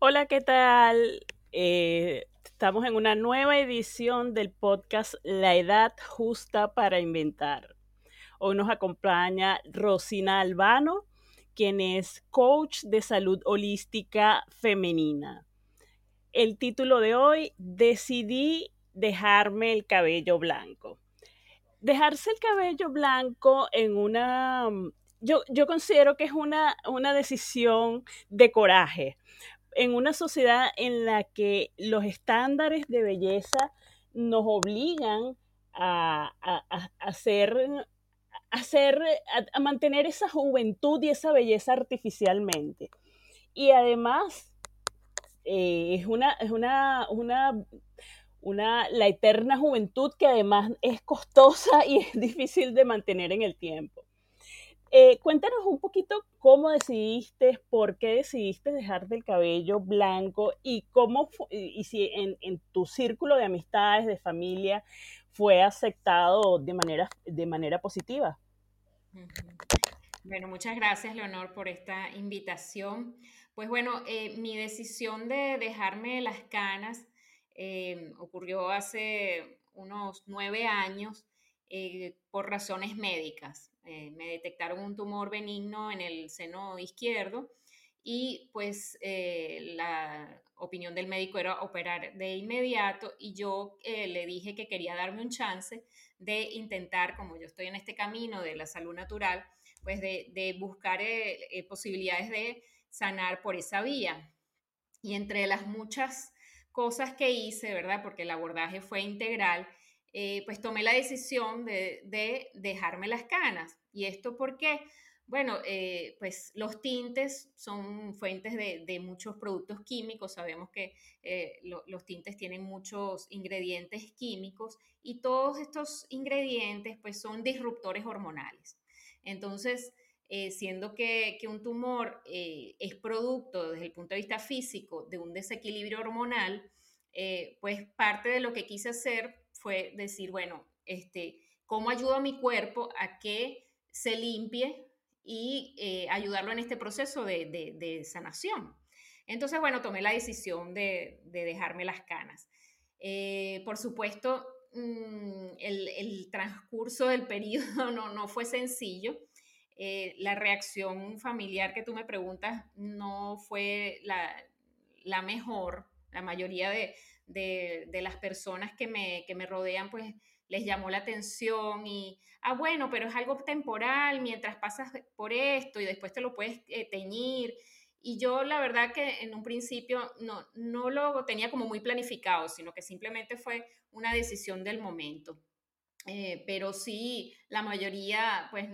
Hola, ¿qué tal? Eh, estamos en una nueva edición del podcast La Edad Justa para Inventar. Hoy nos acompaña Rosina Albano, quien es coach de salud holística femenina. El título de hoy, decidí dejarme el cabello blanco. Dejarse el cabello blanco en una... Yo, yo considero que es una, una decisión de coraje en una sociedad en la que los estándares de belleza nos obligan a, a, a hacer, hacer a, mantener esa juventud y esa belleza artificialmente. Y además, eh, es, una, es una, una, una, la eterna juventud que además es costosa y es difícil de mantener en el tiempo. Eh, cuéntanos un poquito cómo decidiste, por qué decidiste dejarte el cabello blanco y cómo, y si en, tu círculo de amistades, de familia, fue aceptado de manera, de manera positiva. Bueno, muchas gracias, Leonor, por esta invitación. Pues bueno, eh, mi decisión de dejarme las canas eh, ocurrió hace unos nueve años por razones médicas. Eh, me detectaron un tumor benigno en el seno izquierdo y pues eh, la opinión del médico era operar de inmediato y yo eh, le dije que quería darme un chance de intentar, como yo estoy en este camino de la salud natural, pues de, de buscar posibilidades de sanar por esa vía. Y entre las muchas cosas que hice, ¿verdad? Porque el abordaje fue integral, eh, pues tomé la decisión de, de, dejarme las canas. ¿Y esto por qué? Bueno, eh, pues los tintes son fuentes de, de, muchos productos químicos. Sabemos que eh, lo, los tintes tienen muchos ingredientes químicos y todos estos ingredientes pues son disruptores hormonales. Entonces, eh, siendo que, que, un tumor es producto desde el punto de vista físico de un desequilibrio hormonal, pues parte de lo que quise hacer fue decir, bueno, este, ¿cómo ayudo a mi cuerpo a que se limpie y eh, ayudarlo en este proceso de, de, sanación? Entonces, bueno, tomé la decisión de, de dejarme las canas. Eh, por supuesto, mmm, el, el, transcurso del periodo no, no fue sencillo. Eh, la reacción familiar que tú me preguntas no fue la, la mejor. La mayoría de, de, de las personas que me, que me rodean, pues les llamó la atención y, ah, bueno, pero es algo temporal mientras pasas por esto y después te lo puedes eh, teñir. Y yo la verdad que en un principio no, no lo tenía como muy planificado, sino que simplemente fue una decisión del momento. Eh, pero sí, la mayoría, pues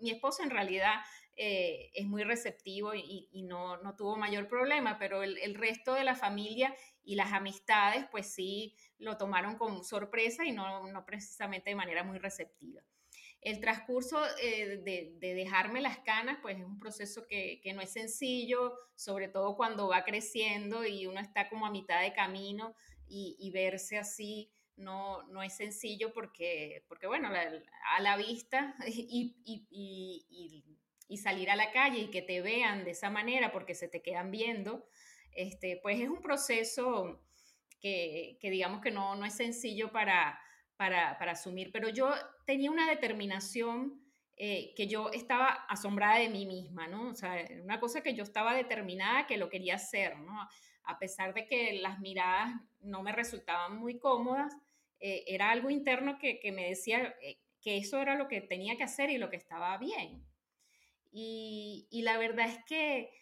mi esposo en realidad eh, es muy receptivo y, y no, no, tuvo mayor problema, pero el, el, resto de la familia y las amistades, pues sí lo tomaron con sorpresa y no, no precisamente de manera muy receptiva. El transcurso eh, de, de, dejarme las canas, pues es un proceso que, que, no es sencillo, sobre todo cuando va creciendo y uno está como a mitad de camino y, verse así no, no es sencillo porque, porque bueno, a la vista y, y, salir a la calle y que te vean de esa manera porque se te quedan viendo, este, pues es un proceso que, que digamos que no, no es sencillo para, para, para, asumir, pero yo tenía una determinación eh, que yo estaba asombrada de mí misma, ¿no? O sea, una cosa que yo estaba determinada que lo quería hacer, ¿no? A pesar de que las miradas no me resultaban muy cómodas, eh, era algo interno que, que me decía eh, que eso era lo que tenía que hacer y lo que estaba bien. Y, y la verdad es que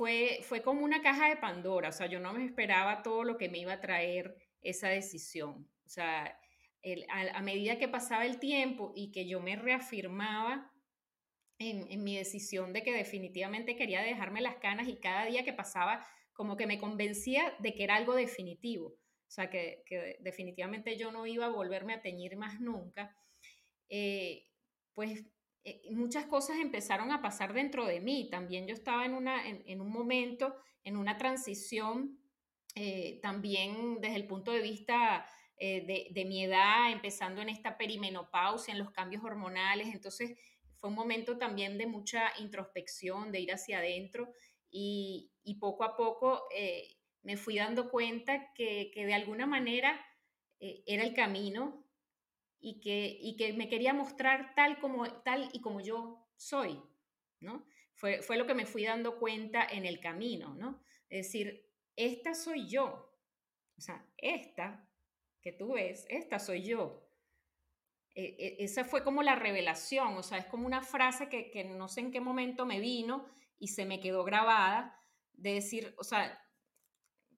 fue, fue como una caja de Pandora, o sea, yo no me esperaba todo lo que me iba a traer esa decisión. O sea, el, a, medida que pasaba el tiempo y que yo me reafirmaba en, en, mi decisión de que definitivamente quería dejarme las canas y cada día que pasaba como que me convencía de que era algo definitivo, o sea, que, que definitivamente yo no iba a volverme a teñir más nunca, eh, pues eh, muchas cosas empezaron a pasar dentro de mí. También yo estaba en, una, en, un momento, en una transición, eh, también desde el punto de vista eh, de, mi edad, empezando en esta perimenopausia, en los cambios hormonales. Entonces fue un momento también de mucha introspección, de ir hacia adentro y, poco a poco me fui dando cuenta que, de alguna manera era el camino y que, y que me quería mostrar tal, como, tal y como yo soy, ¿no? Fue, fue lo que me fui dando cuenta en el camino, ¿no? Es decir, esta soy yo. O sea, esta que tú ves, esta soy yo. E, e, esa fue como la revelación, o sea, es como una frase que, que, no sé en qué momento me vino y se me quedó grabada, de decir, o sea,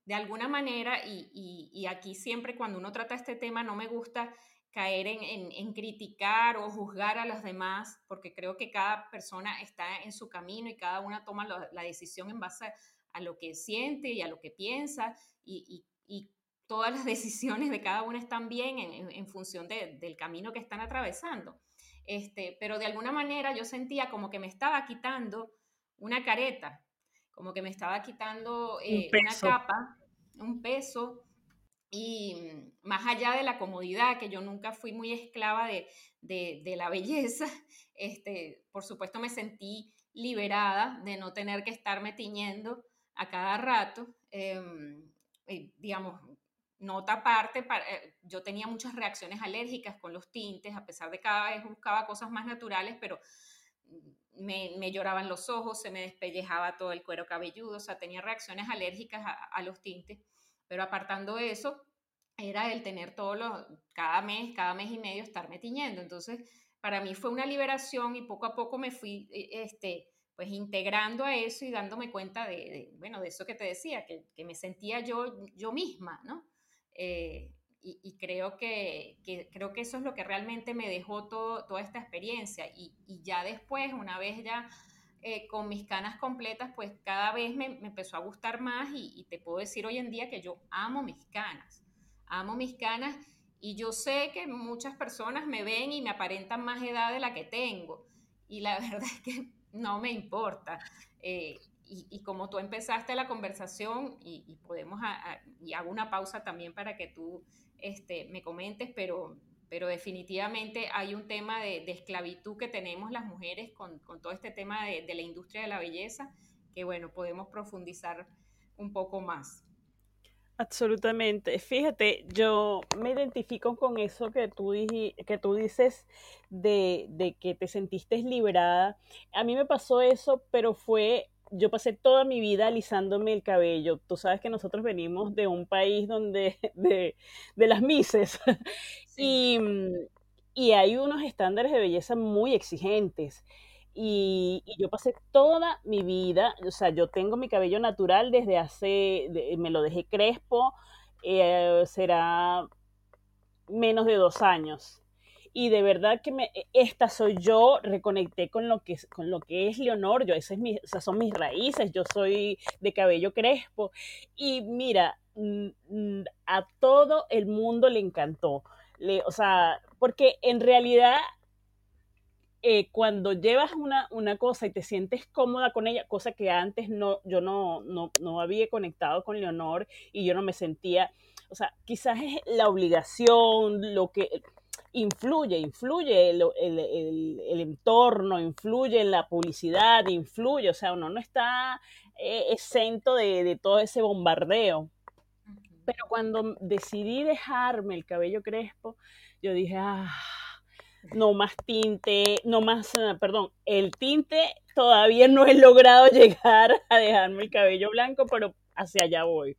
de alguna manera, y, y, y aquí siempre cuando uno trata este tema no me gusta caer en, en, en, criticar o juzgar a los demás, porque creo que cada persona está en su camino y cada una toma la, la decisión en base a lo que siente y a lo que piensa, y, y todas las decisiones de cada una están bien en, en función de, del camino que están atravesando. Este, pero de alguna manera yo sentía como que me estaba quitando una careta, como que me estaba quitando eh, una capa, un peso, y más allá de la comodidad, que yo nunca fui muy esclava de, de, la belleza, este, por supuesto me sentí liberada de no tener que estarme tiñendo a cada rato. Em, eh, digamos, nota aparte, eh, yo tenía muchas reacciones alérgicas con los tintes, a pesar de que cada vez buscaba cosas más naturales, pero me, me, lloraban los ojos, se me despellejaba todo el cuero cabelludo, o sea, tenía reacciones alérgicas a, los tintes, pero apartando eso, era el tener todos los, cada mes, cada mes y medio estarme tiñendo. Entonces, para mí fue una liberación y poco a poco me fui, e, este, pues integrando a eso y dándome cuenta de, bueno, de eso que te decía, que, que, me sentía yo, yo misma, ¿no? Eh, y, creo, que, creo que eso es lo que realmente me dejó todo, toda esta experiencia. Y, ya después, una vez ya eh, con mis canas completas, pues cada vez me, empezó a gustar más y, te puedo decir hoy en día que yo amo mis canas. Amo mis canas y yo sé que muchas personas me ven y me aparentan más edad de la que tengo. Y la verdad es que no me importa. Eh, y, como tú empezaste la conversación y, podemos, y hago una pausa también para que tú este, me comentes, pero, pero definitivamente hay un tema de, esclavitud que tenemos las mujeres con, con todo este tema de, de, la industria de la belleza, que bueno, podemos profundizar un poco más. Absolutamente. Fíjate, yo me identifico con eso que tú, que tú dices de, de que te sentiste liberada. A mí me pasó eso, pero fue yo pasé toda mi vida alisándome el cabello. Tú sabes que nosotros venimos de un país donde, de, de las mises, y, y, hay unos estándares de belleza muy exigentes. Y, y, yo pasé toda mi vida, o sea, yo tengo mi cabello natural desde hace, me lo dejé crespo, eh, será menos de dos años y de verdad que me, e, esta soy yo, reconecté con lo que, con lo que es Leonor, yo, esas, es esas son mis raíces, yo soy de cabello crespo. Y mira, a todo el mundo le encantó, le, o sea, porque en realidad eh, cuando llevas una, una, cosa y te sientes cómoda con ella, cosa que antes no, yo no, no, no había conectado con Leonor y yo no me sentía, o sea, quizás es la obligación, lo que, influye, influye el, el, el, entorno, influye en la publicidad, influye, o sea, uno no está eh, exento de, de, todo ese bombardeo. Pero cuando decidí dejarme el cabello crespo, yo dije, ah, no más tinte, no más, perdón, el tinte todavía no he logrado llegar a dejarme el cabello blanco, pero hacia allá voy.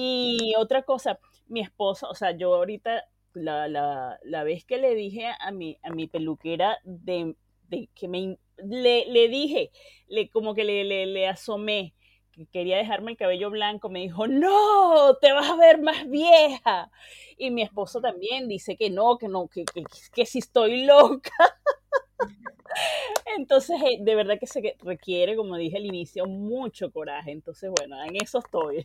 Y otra cosa, mi esposo, o sea, yo ahorita la, la, la, vez que le dije a mi, a mi peluquera de, de que me le, le, dije, le, como que le, le, le, asomé que quería dejarme el cabello blanco, me dijo, no, te vas a ver más vieja. Y mi esposo también dice que no, que no, que, que, que si estoy loca. Entonces, eh, de verdad que se requiere, como dije al inicio, mucho coraje. Entonces, bueno, en eso estoy.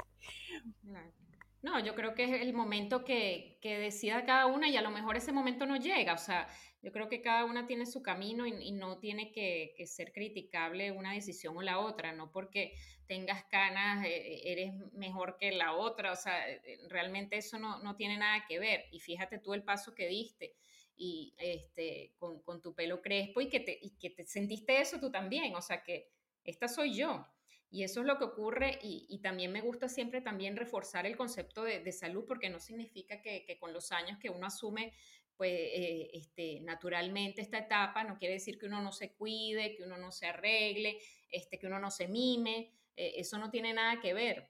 No, yo creo que es el momento que, que, decida cada una y a lo mejor ese momento no llega. O sea, yo creo que cada una tiene su camino y, no tiene que, que, ser criticable una decisión o la otra, no porque tengas canas eh, eres mejor que la otra. O sea, eh, realmente eso no, no, tiene nada que ver. Y fíjate tú el paso que diste y este, con, con tu pelo crespo y que, te, y que te sentiste eso tú también. O sea, que esta soy yo. Y eso es lo que ocurre y, también me gusta siempre también reforzar el concepto de, salud porque no significa que, con los años que uno asume pues eh, este, naturalmente esta etapa, no quiere decir que uno no se cuide, que uno no se arregle, este, que uno no se mime, eh, eso no tiene nada que ver,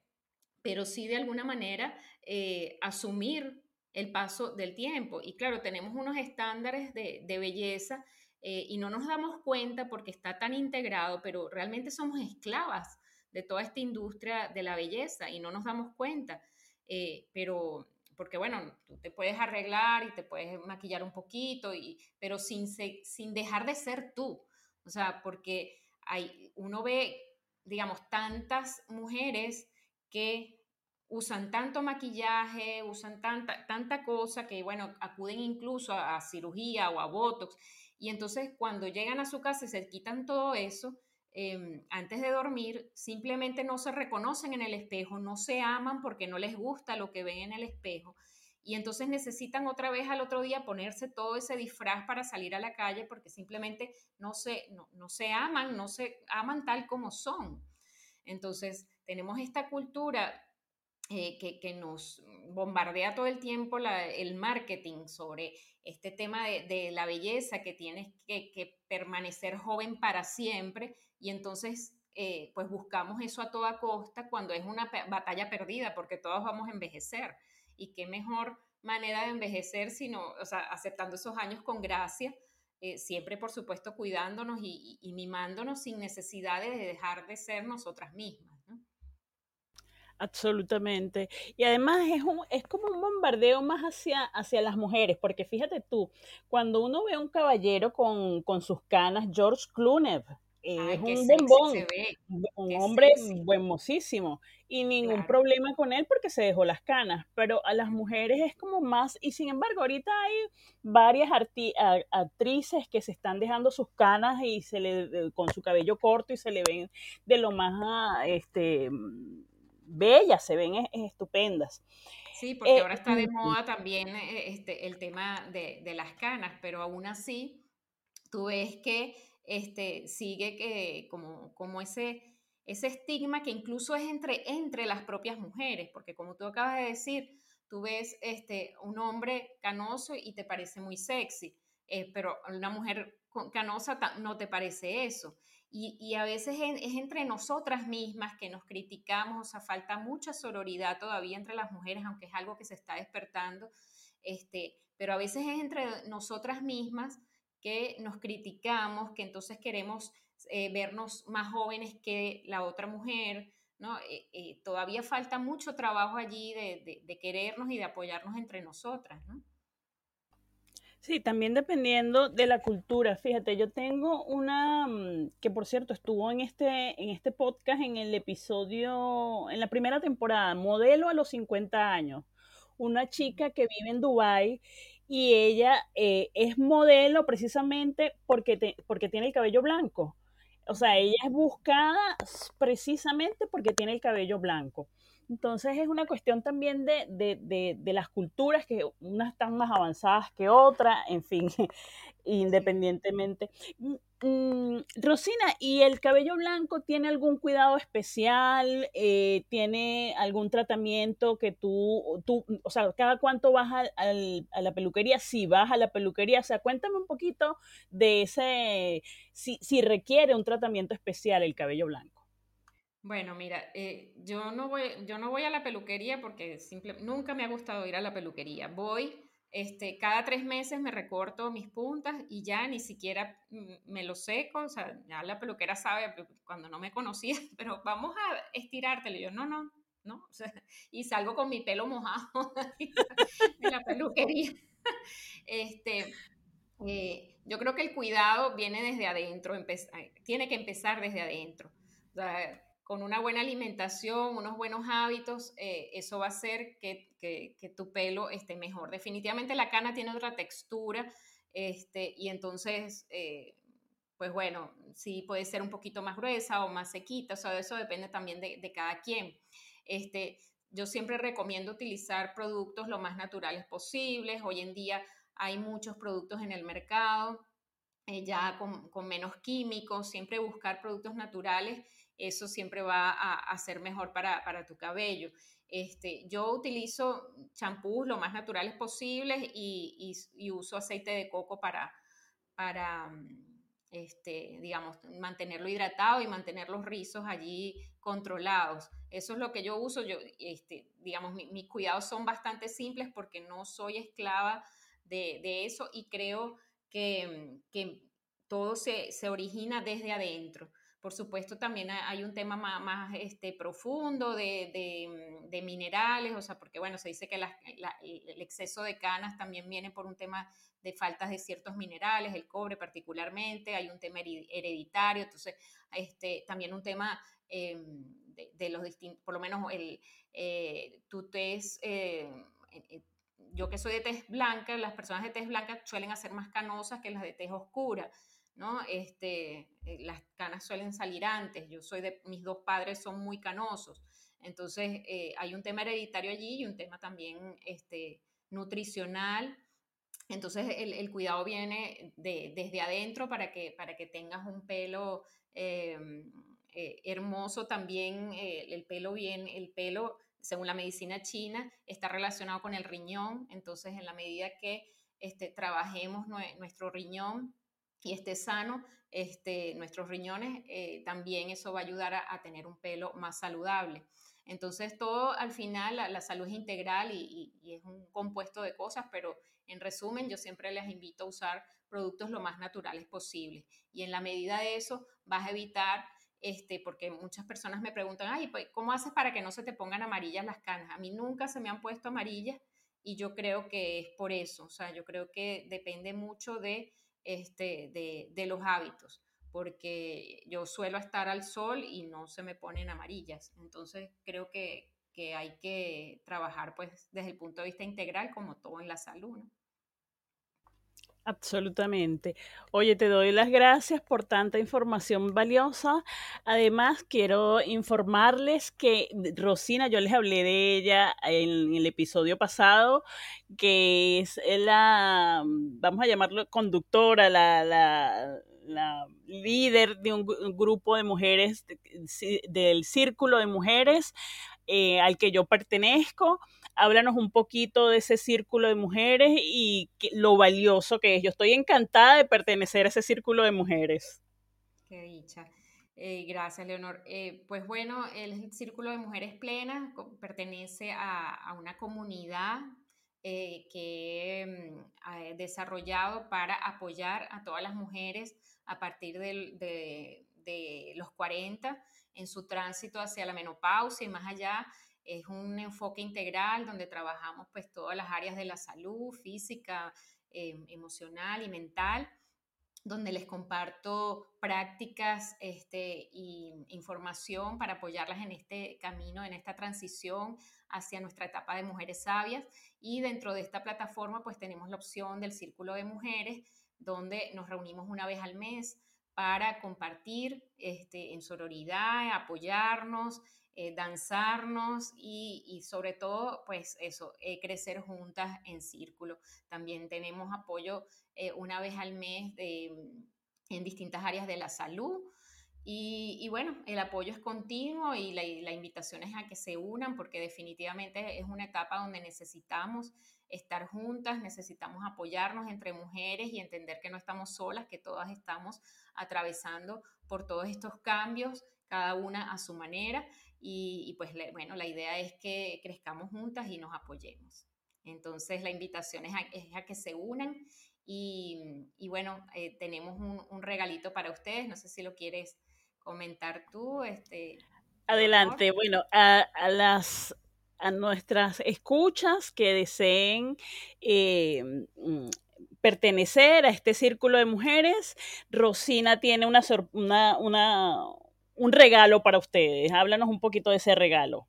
pero sí de alguna manera eh, asumir el paso del tiempo. Y claro, tenemos unos estándares de, de belleza y no nos damos cuenta porque está tan integrado, pero realmente somos esclavas de toda esta industria de la belleza y no nos damos cuenta. Eh, pero, porque bueno, tú te puedes arreglar y te puedes maquillar un poquito, y, pero sin, sin dejar de ser tú. O sea, porque hay, uno ve, digamos, tantas mujeres que usan tanto maquillaje, usan tanta, tanta cosa que, bueno, acuden incluso a, cirugía o a Botox. Y entonces cuando llegan a su casa y se quitan todo eso, Em, antes de dormir, simplemente no se reconocen en el espejo, no se aman porque no les gusta lo que ven en el espejo. Y entonces necesitan otra vez al otro día ponerse todo ese disfraz para salir a la calle porque simplemente no se, no, se aman, no se aman tal como son. Entonces tenemos esta cultura eh, que, nos bombardea todo el tiempo el marketing sobre este tema de, la belleza, que tienes que, que, permanecer joven para siempre y entonces eh, pues buscamos eso a toda costa cuando es una batalla perdida porque todos vamos a envejecer y qué mejor manera de envejecer sino, o sea, aceptando esos años con gracia, eh, siempre por supuesto cuidándonos y, mimándonos sin necesidad de dejar de ser nosotras mismas. Absolutamente. Y además es, un, es como un bombardeo más hacia, hacia las mujeres, porque fíjate tú, cuando uno ve a un caballero con, con sus canas, George Clooney, es un bombón, un hombre buenmosísimo y ningún problema con él porque se dejó las canas, pero a las mujeres es como más, y sin embargo ahorita hay varias actrices que se están dejando sus canas y se le, con su cabello corto y se le ven de lo más este, bellas, se ven estupendas. Sí, porque eh, ahora está de moda también eh, este, el tema de, de las canas, pero aún así tú ves que este, sigue que, como, como ese, ese estigma que incluso es entre, entre las propias mujeres, porque como tú acabas de decir, tú ves este, un hombre canoso y te parece muy sexy, eh, pero una mujer canosa no te parece eso. Y, y a veces es, entre nosotras mismas que nos criticamos, o sea, falta mucha sororidad todavía entre las mujeres, aunque es algo que se está despertando, este, pero a veces es entre nosotras mismas que nos criticamos, que entonces queremos eh, vernos más jóvenes que la otra mujer, ¿no? Eh, eh, todavía falta mucho trabajo allí de, querernos y de apoyarnos entre nosotras, ¿no? Sí, también dependiendo de la cultura. Fíjate, yo tengo una mm, que por cierto estuvo en este, en este podcast en el episodio, en la primera temporada, modelo a los 50 años. Una chica que vive en Dubái y ella eh, es modelo precisamente porque, porque tiene el cabello blanco. O sea, ella es buscada precisamente porque tiene el cabello blanco. Entonces es una cuestión también de, de, las culturas, que unas están más avanzadas que otras, en fin, independientemente. Mm, mm, Rosina, ¿y el cabello blanco tiene algún cuidado especial? Eh, ¿Tiene algún tratamiento que tú, tú, o sea, cada cuánto vas a, la peluquería? Si vas a la peluquería, o sea, cuéntame un poquito de ese, si, si requiere un tratamiento especial el cabello blanco. Bueno, mira, eh, yo, no voy, yo no voy a la peluquería porque simple, nunca me ha gustado ir a la peluquería. Voy, este, cada tres meses me recorto mis puntas y ya ni siquiera me lo seco, o sea, ya la peluquera sabe cuando no me conocía, pero vamos a estirártelo. yo, no, no, no, y salgo con mi pelo mojado de la peluquería. Este, eh, yo creo que el cuidado viene desde adentro, tiene que empezar desde adentro. O sea, con una buena alimentación, unos buenos hábitos, eh, eso va a hacer que, tu pelo esté mejor. Definitivamente la cana tiene otra textura este, y entonces, eh, pues bueno, sí puede ser un poquito más gruesa o más sequita, o sea, eso depende también de, cada quien. Este, yo siempre recomiendo utilizar productos lo más naturales posibles. Hoy en día hay muchos productos en el mercado, eh, ya con, con menos químicos, siempre buscar productos naturales eso siempre va a, ser mejor para, tu cabello. Este, yo utilizo champús lo más naturales posibles y, uso aceite de coco para, para este, mantenerlo hidratado y mantener los rizos allí controlados. Eso es lo que yo uso. Yo, este, digamos, mis cuidados son bastante simples porque no soy esclava de, eso y creo que, todo se, origina desde adentro. Por supuesto, también hay un tema más, este, profundo de, minerales, o sea, porque bueno, se dice que el exceso de canas también viene por un tema de faltas de ciertos minerales, el cobre particularmente, hay un tema hereditario, entonces este, también un tema em, de, los distintos, por lo menos el, eh, tu eh, eh, yo que soy de tez blanca, las personas de tez blanca suelen ser más canosas que las de tez oscura. ¿No? Este, las canas suelen salir antes. Yo soy de, mis dos padres son muy canosos. Entonces, hay un tema hereditario allí y un tema también este, nutricional entonces el, cuidado viene desde adentro para que, para que tengas un pelo em, eh, hermoso también, eh, el pelo bien, el pelo, según la medicina china, está relacionado con el riñón, entonces en la medida que este, trabajemos nuestro riñón y esté sano, este, nuestros riñones, eh, también eso va a ayudar a, tener un pelo más saludable. Entonces todo al final, la, salud es integral y, y, es un compuesto de cosas, pero en resumen, yo siempre les invito a usar productos lo más naturales posible. Y en la medida de eso, vas a evitar, este, porque muchas personas me preguntan, ay, pues, ¿cómo haces para que no se te pongan amarillas las canas? A mí nunca se me han puesto amarillas y yo creo que es por eso. O sea, yo creo que depende mucho de, este, de, los hábitos porque yo suelo estar al sol y no se me ponen amarillas. Entonces creo que, que hay que trabajar pues desde el punto de vista integral como todo en la salud. Absolutamente. Oye, te doy las gracias por tanta información valiosa. Además, quiero informarles que Rosina, yo les hablé de ella en, el episodio pasado, que es la, vamos a llamarlo conductora, la, la, líder de un, grupo de mujeres, del círculo de mujeres eh, al que yo pertenezco háblanos un poquito de ese círculo de mujeres y lo valioso que es. Yo estoy encantada de pertenecer a ese círculo de mujeres. Qué dicha. Eh, gracias, Leonor. Eh, pues bueno, el Círculo de Mujeres Plenas pertenece a, una comunidad eh, que mm, he desarrollado para apoyar a todas las mujeres a partir de, de los 40 en su tránsito hacia la menopausia y más allá es un enfoque integral donde trabajamos pues todas las áreas de la salud física, em, emocional y mental, donde les comparto prácticas este, y información para apoyarlas en este camino, en esta transición hacia nuestra etapa de mujeres sabias. Y dentro de esta plataforma pues tenemos la opción del Círculo de Mujeres, donde nos reunimos una vez al mes para compartir este, en sororidad, apoyarnos, eh, danzarnos y, sobre todo, pues eso, eh, crecer juntas en círculo. También tenemos apoyo eh, una vez al mes en distintas áreas de la salud. Y, bueno, el apoyo es continuo y la, la, invitación es a que se unan porque definitivamente es una etapa donde necesitamos estar juntas, necesitamos apoyarnos entre mujeres y entender que no estamos solas, que todas estamos atravesando por todos estos cambios, cada una a su manera. Y, pues bueno, la idea es que crezcamos juntas y nos apoyemos. Entonces la invitación es a, que se unan y, bueno, eh, tenemos un, regalito para ustedes, no sé si lo quieres comentar tú. Este, Adelante, bueno, a, las a nuestras escuchas que deseen eh, mm, pertenecer a este círculo de mujeres, Rosina tiene una, una, un regalo para ustedes. Háblanos un poquito de ese regalo.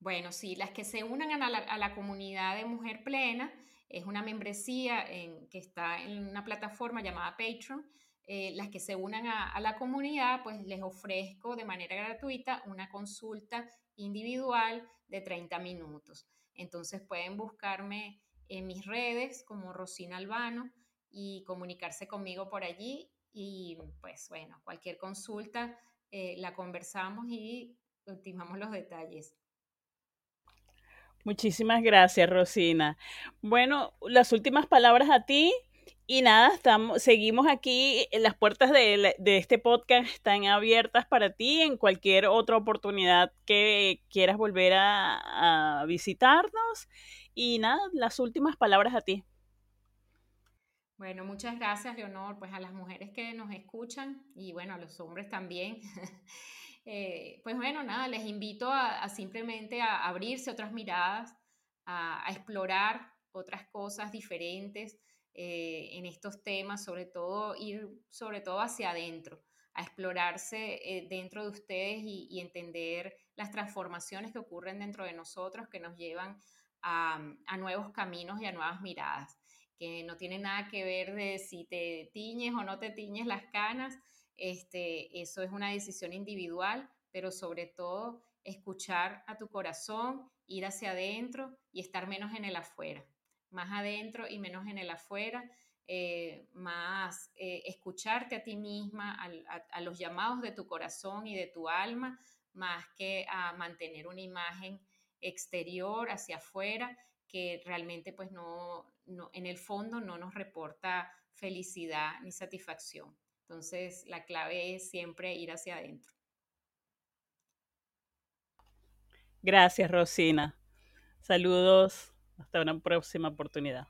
Bueno, sí, las que se unan a la, comunidad de Mujer Plena, es una membresía en, que está en una plataforma llamada Patreon. Eh, las que se unan a, a, la comunidad, pues les ofrezco de manera gratuita una consulta individual de 30 minutos. Entonces pueden buscarme en mis redes como Rosina Albano y comunicarse conmigo por allí y pues bueno, cualquier consulta eh, la conversamos y ultimamos los detalles. Muchísimas gracias, Rosina. Bueno, las últimas palabras a ti. Y nada, estamos, seguimos aquí, las puertas de, de, este podcast están abiertas para ti en cualquier otra oportunidad que quieras volver a visitarnos. Y nada, las últimas palabras a ti. Bueno, muchas gracias, Leonor, pues a las mujeres que nos escuchan y bueno, a los hombres también. eh, pues bueno, nada, les invito a, simplemente a abrirse otras miradas, a, explorar otras cosas diferentes eh, en estos temas, sobre todo ir sobre todo hacia adentro, a explorarse eh, dentro de ustedes y, entender las transformaciones que ocurren dentro de nosotros que nos llevan a nuevos caminos y a nuevas miradas que no tiene nada que ver de si te tiñes o no te tiñes las canas, este, eso es una decisión individual, pero sobre todo escuchar a tu corazón, ir hacia adentro y estar menos en el afuera, más adentro y menos en el afuera, eh, más eh, escucharte a ti misma, a, a, a los llamados de tu corazón y de tu alma, más que a mantener una imagen exterior hacia afuera que realmente pues no, no, en el fondo no nos reporta felicidad ni satisfacción. Entonces la clave es siempre ir hacia adentro. Gracias, Rosina. Saludos. Hasta una próxima oportunidad.